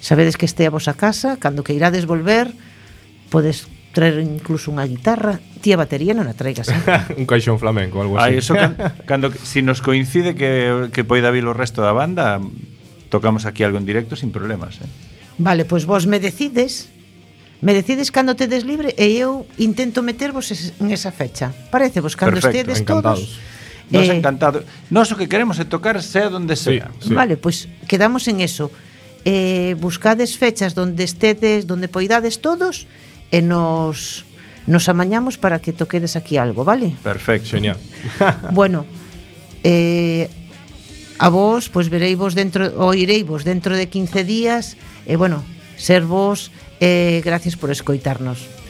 Sabedes que este a vosa casa, cando que irades volver, podes traer incluso unha guitarra, ti a batería non a traigas. un caixón flamenco, algo así. Ay, eso can, cando, si nos coincide que, que poida vir o resto da banda, tocamos aquí algo en directo sin problemas. Eh? Vale, pois pues vos me decides, me decides cando tedes libre e eu intento metervos en esa fecha. parece vos cando Perfecto, estedes encantados. todos... Nos eh, encantado. Nos o que queremos é tocar sea donde sea. Sí, sí. Vale, pois pues quedamos en eso. Eh, buscades fechas donde estedes, donde poidades todos, e e nos nos amañamos para que toquedes aquí algo, vale? Perfecto, genial. bueno, eh, a vos, pois pues, verei vos dentro, ou irei vos dentro de 15 días, e bueno, ser vos, eh, gracias por escoitarnos.